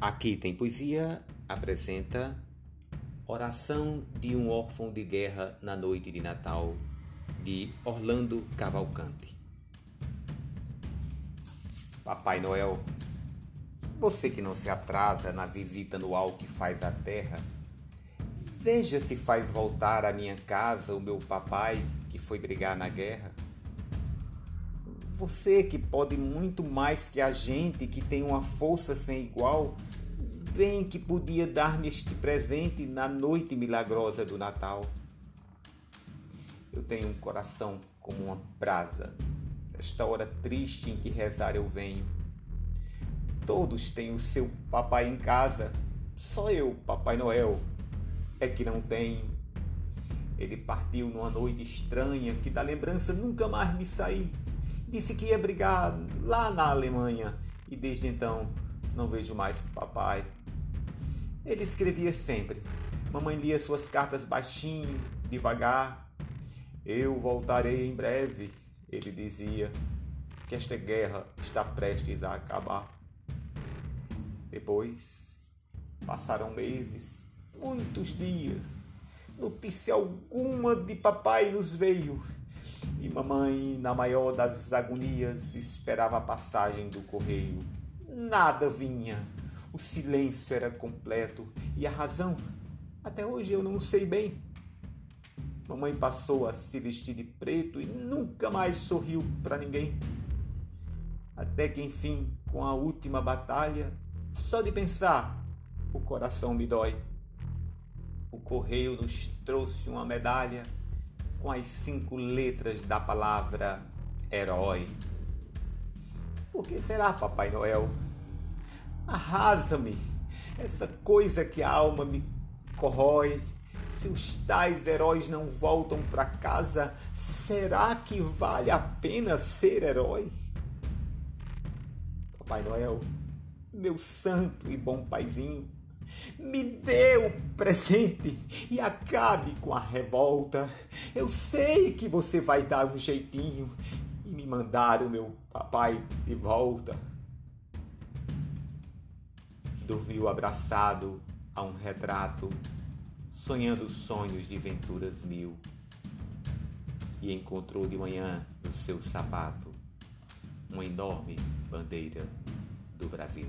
Aqui tem poesia apresenta Oração de um órfão de guerra na noite de Natal de Orlando Cavalcante. Papai Noel, você que não se atrasa na visita anual que faz à terra, veja se faz voltar à minha casa o meu papai que foi brigar na guerra. Você que pode muito mais que a gente, que tem uma força sem igual, bem que podia dar-me este presente na noite milagrosa do Natal. Eu tenho um coração como uma brasa, nesta hora triste em que rezar eu venho. Todos têm o seu papai em casa, só eu, Papai Noel, é que não tenho. Ele partiu numa noite estranha que da lembrança nunca mais me saí. Disse que ia brigar lá na Alemanha e desde então não vejo mais papai. Ele escrevia sempre. Mamãe lia suas cartas baixinho, devagar. Eu voltarei em breve, ele dizia, que esta guerra está prestes a acabar. Depois, passaram meses, muitos dias. Notícia alguma de papai nos veio. E mamãe, na maior das agonias, esperava a passagem do correio. Nada vinha. O silêncio era completo. E a razão? Até hoje eu não sei bem. Mamãe passou a se vestir de preto e nunca mais sorriu para ninguém. Até que, enfim, com a última batalha, só de pensar, o coração me dói. O correio nos trouxe uma medalha com as cinco letras da palavra herói. Por que será, Papai Noel? Arrasa-me, essa coisa que a alma me corrói. Se os tais heróis não voltam para casa, será que vale a pena ser herói? Papai Noel, meu santo e bom paizinho, me dê o presente e acabe com a revolta. Eu sei que você vai dar um jeitinho e me mandar o meu papai de volta. Dormiu abraçado a um retrato, sonhando sonhos de venturas mil. E encontrou de manhã no seu sapato uma enorme bandeira do Brasil.